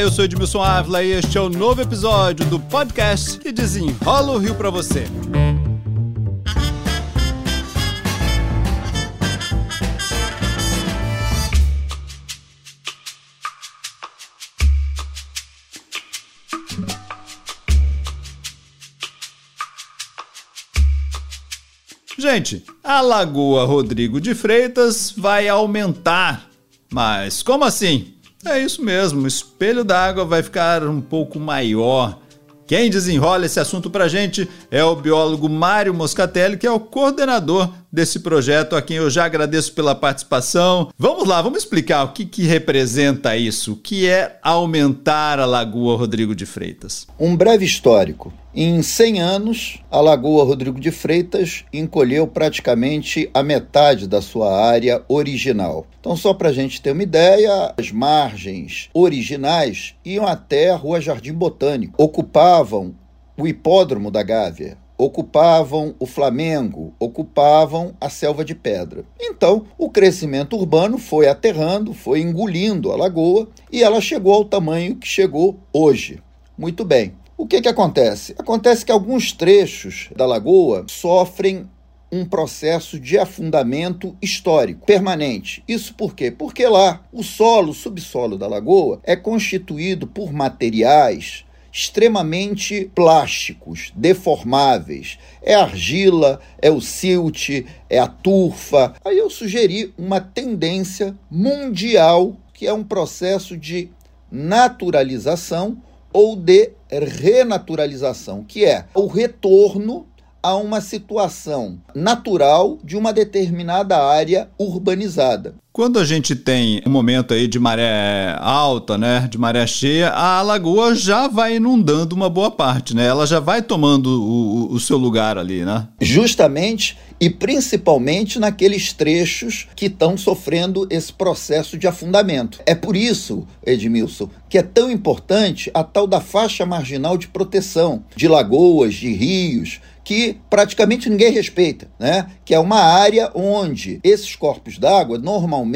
Eu sou Edmilson Ávila e este é o novo episódio do podcast que desenrola o Rio para você. Gente, a Lagoa Rodrigo de Freitas vai aumentar. Mas como assim? É isso mesmo, o espelho d'água vai ficar um pouco maior. Quem desenrola esse assunto pra gente é o biólogo Mário Moscatelli, que é o coordenador desse projeto, a quem eu já agradeço pela participação. Vamos lá, vamos explicar o que, que representa isso, o que é aumentar a Lagoa Rodrigo de Freitas. Um breve histórico. Em 100 anos, a Lagoa Rodrigo de Freitas encolheu praticamente a metade da sua área original. Então, só para a gente ter uma ideia, as margens originais iam até a Rua Jardim Botânico, ocupavam o hipódromo da Gávea, ocupavam o Flamengo, ocupavam a selva de pedra. Então, o crescimento urbano foi aterrando, foi engolindo a lagoa e ela chegou ao tamanho que chegou hoje. Muito bem. O que, que acontece? Acontece que alguns trechos da lagoa sofrem um processo de afundamento histórico permanente. Isso por quê? Porque lá o solo, o subsolo da lagoa é constituído por materiais extremamente plásticos, deformáveis. É argila, é o silt, é a turfa. Aí eu sugeri uma tendência mundial que é um processo de naturalização ou de renaturalização, que é o retorno a uma situação natural de uma determinada área urbanizada. Quando a gente tem um momento aí de maré alta, né, de maré cheia, a lagoa já vai inundando uma boa parte, né? Ela já vai tomando o, o seu lugar ali, né? Justamente e principalmente naqueles trechos que estão sofrendo esse processo de afundamento. É por isso, Edmilson, que é tão importante a tal da faixa marginal de proteção de lagoas, de rios, que praticamente ninguém respeita, né? Que é uma área onde esses corpos d'água normalmente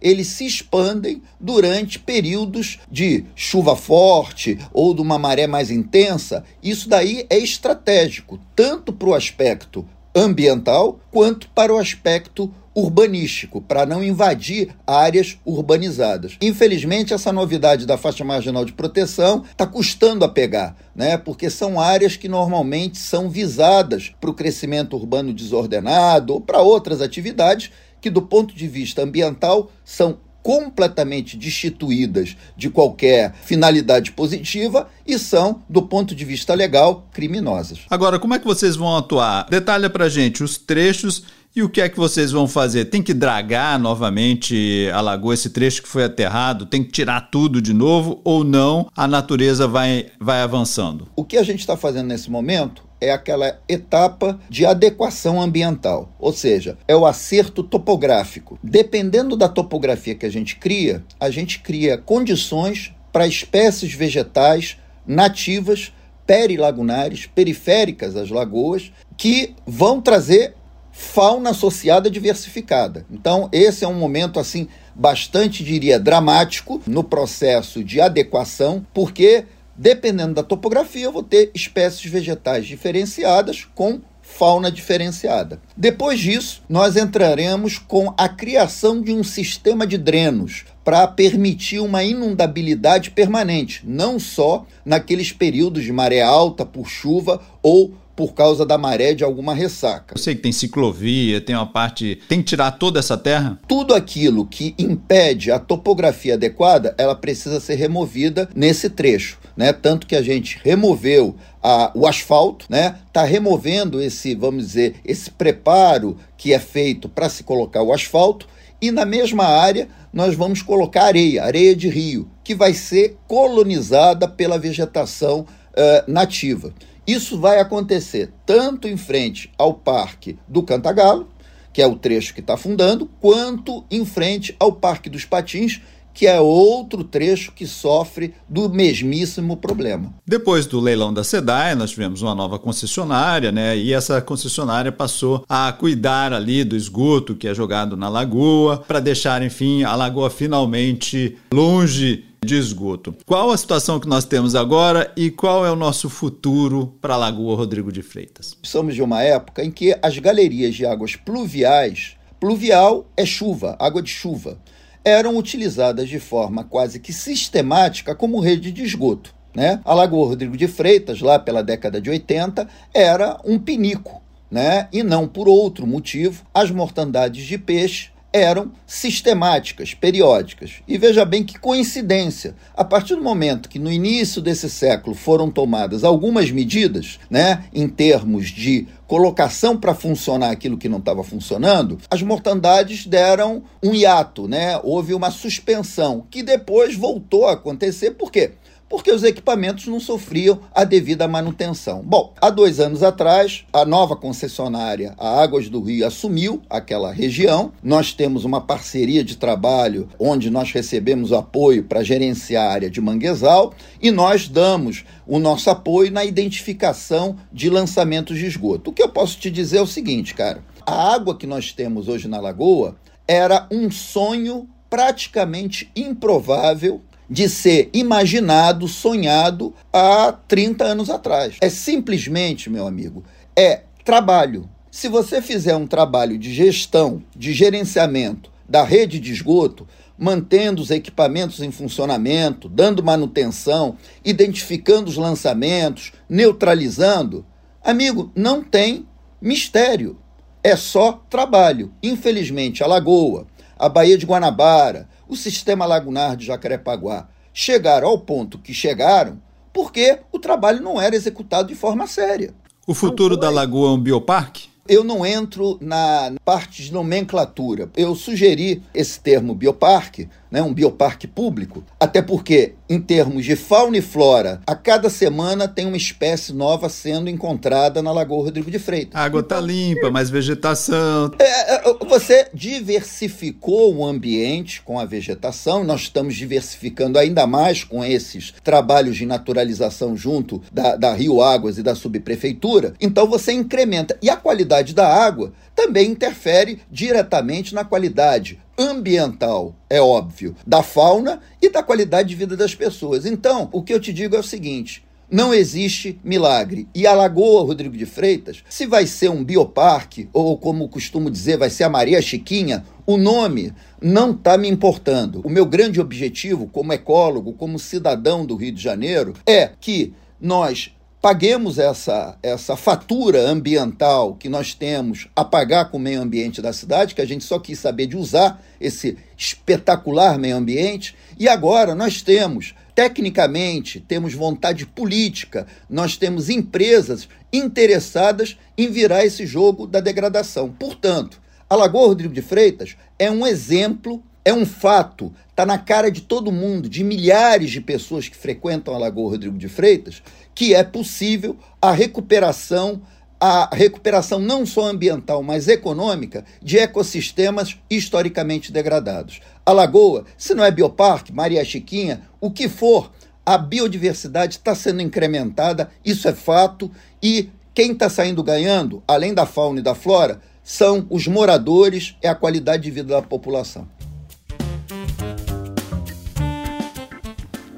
eles se expandem durante períodos de chuva forte ou de uma maré mais intensa. Isso daí é estratégico tanto para o aspecto ambiental quanto para o aspecto urbanístico, para não invadir áreas urbanizadas. Infelizmente, essa novidade da faixa marginal de proteção está custando a pegar, né? porque são áreas que normalmente são visadas para o crescimento urbano desordenado ou para outras atividades que, do ponto de vista ambiental, são completamente destituídas de qualquer finalidade positiva e são, do ponto de vista legal, criminosas. Agora, como é que vocês vão atuar? Detalha pra gente os trechos e o que é que vocês vão fazer? Tem que dragar novamente a lagoa, esse trecho que foi aterrado? Tem que tirar tudo de novo ou não? A natureza vai, vai avançando? O que a gente está fazendo nesse momento é aquela etapa de adequação ambiental, ou seja, é o acerto topográfico. Dependendo da topografia que a gente cria, a gente cria condições para espécies vegetais nativas perilagunares, periféricas às lagoas, que vão trazer fauna associada diversificada. Então, esse é um momento assim bastante, diria, dramático no processo de adequação, porque dependendo da topografia, eu vou ter espécies vegetais diferenciadas com fauna diferenciada. Depois disso, nós entraremos com a criação de um sistema de drenos para permitir uma inundabilidade permanente, não só naqueles períodos de maré alta por chuva ou por causa da maré de alguma ressaca. Eu sei que tem ciclovia, tem uma parte. Tem que tirar toda essa terra? Tudo aquilo que impede a topografia adequada, ela precisa ser removida nesse trecho. Né? Tanto que a gente removeu a, o asfalto, né? Está removendo esse, vamos dizer, esse preparo que é feito para se colocar o asfalto. E na mesma área nós vamos colocar areia, areia de rio, que vai ser colonizada pela vegetação uh, nativa. Isso vai acontecer tanto em frente ao Parque do Cantagalo, que é o trecho que está afundando, quanto em frente ao Parque dos Patins, que é outro trecho que sofre do mesmíssimo problema. Depois do leilão da SEDAI, nós tivemos uma nova concessionária, né? E essa concessionária passou a cuidar ali do esgoto que é jogado na lagoa, para deixar, enfim, a lagoa finalmente longe de esgoto. Qual a situação que nós temos agora e qual é o nosso futuro para a Lagoa Rodrigo de Freitas? Somos de uma época em que as galerias de águas pluviais, pluvial é chuva, água de chuva, eram utilizadas de forma quase que sistemática como rede de esgoto. Né? A Lagoa Rodrigo de Freitas, lá pela década de 80, era um pinico, né? e não por outro motivo, as mortandades de peixe eram sistemáticas, periódicas. E veja bem que coincidência. A partir do momento que no início desse século foram tomadas algumas medidas, né, em termos de colocação para funcionar aquilo que não estava funcionando, as mortandades deram um hiato, né? Houve uma suspensão que depois voltou a acontecer. Por quê? Porque os equipamentos não sofriam a devida manutenção. Bom, há dois anos atrás, a nova concessionária, a Águas do Rio, assumiu aquela região. Nós temos uma parceria de trabalho onde nós recebemos apoio para gerenciar a área de manguezal e nós damos o nosso apoio na identificação de lançamentos de esgoto. O que eu posso te dizer é o seguinte, cara: a água que nós temos hoje na lagoa era um sonho praticamente improvável de ser imaginado, sonhado há 30 anos atrás. É simplesmente, meu amigo, é trabalho. Se você fizer um trabalho de gestão, de gerenciamento da rede de esgoto, mantendo os equipamentos em funcionamento, dando manutenção, identificando os lançamentos, neutralizando, amigo, não tem mistério. É só trabalho. Infelizmente, a Lagoa, a Baía de Guanabara, o sistema lagunar de Jacarepaguá chegaram ao ponto que chegaram porque o trabalho não era executado de forma séria. O futuro da lagoa é um bioparque? Eu não entro na parte de nomenclatura. Eu sugeri esse termo bioparque né, um bioparque público, até porque, em termos de fauna e flora, a cada semana tem uma espécie nova sendo encontrada na Lagoa Rodrigo de Freitas. A água está limpa, mais vegetação. É, é, você diversificou o ambiente com a vegetação, nós estamos diversificando ainda mais com esses trabalhos de naturalização junto da, da Rio Águas e da subprefeitura, então você incrementa. E a qualidade da água também interfere diretamente na qualidade ambiental, é óbvio, da fauna e da qualidade de vida das pessoas. Então, o que eu te digo é o seguinte: não existe milagre. E a Lagoa Rodrigo de Freitas, se vai ser um bioparque, ou como costumo dizer, vai ser a Maria Chiquinha, o nome não está me importando. O meu grande objetivo, como ecólogo, como cidadão do Rio de Janeiro, é que nós paguemos essa, essa fatura ambiental que nós temos a pagar com o meio ambiente da cidade, que a gente só quis saber de usar esse espetacular meio ambiente, e agora nós temos, tecnicamente, temos vontade política, nós temos empresas interessadas em virar esse jogo da degradação. Portanto, a Lagoa Rodrigo de Freitas é um exemplo é um fato, está na cara de todo mundo, de milhares de pessoas que frequentam a Lagoa Rodrigo de Freitas, que é possível a recuperação, a recuperação não só ambiental, mas econômica de ecossistemas historicamente degradados. A Lagoa, se não é bioparque, Maria Chiquinha, o que for, a biodiversidade está sendo incrementada, isso é fato, e quem está saindo ganhando, além da fauna e da flora, são os moradores, é a qualidade de vida da população.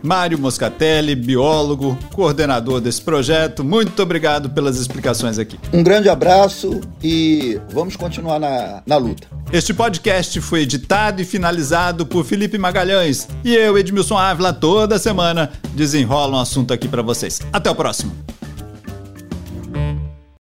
Mário Moscatelli, biólogo, coordenador desse projeto, muito obrigado pelas explicações aqui. Um grande abraço e vamos continuar na, na luta. Este podcast foi editado e finalizado por Felipe Magalhães e eu, Edmilson Ávila, toda semana desenrola um assunto aqui para vocês. Até o próximo.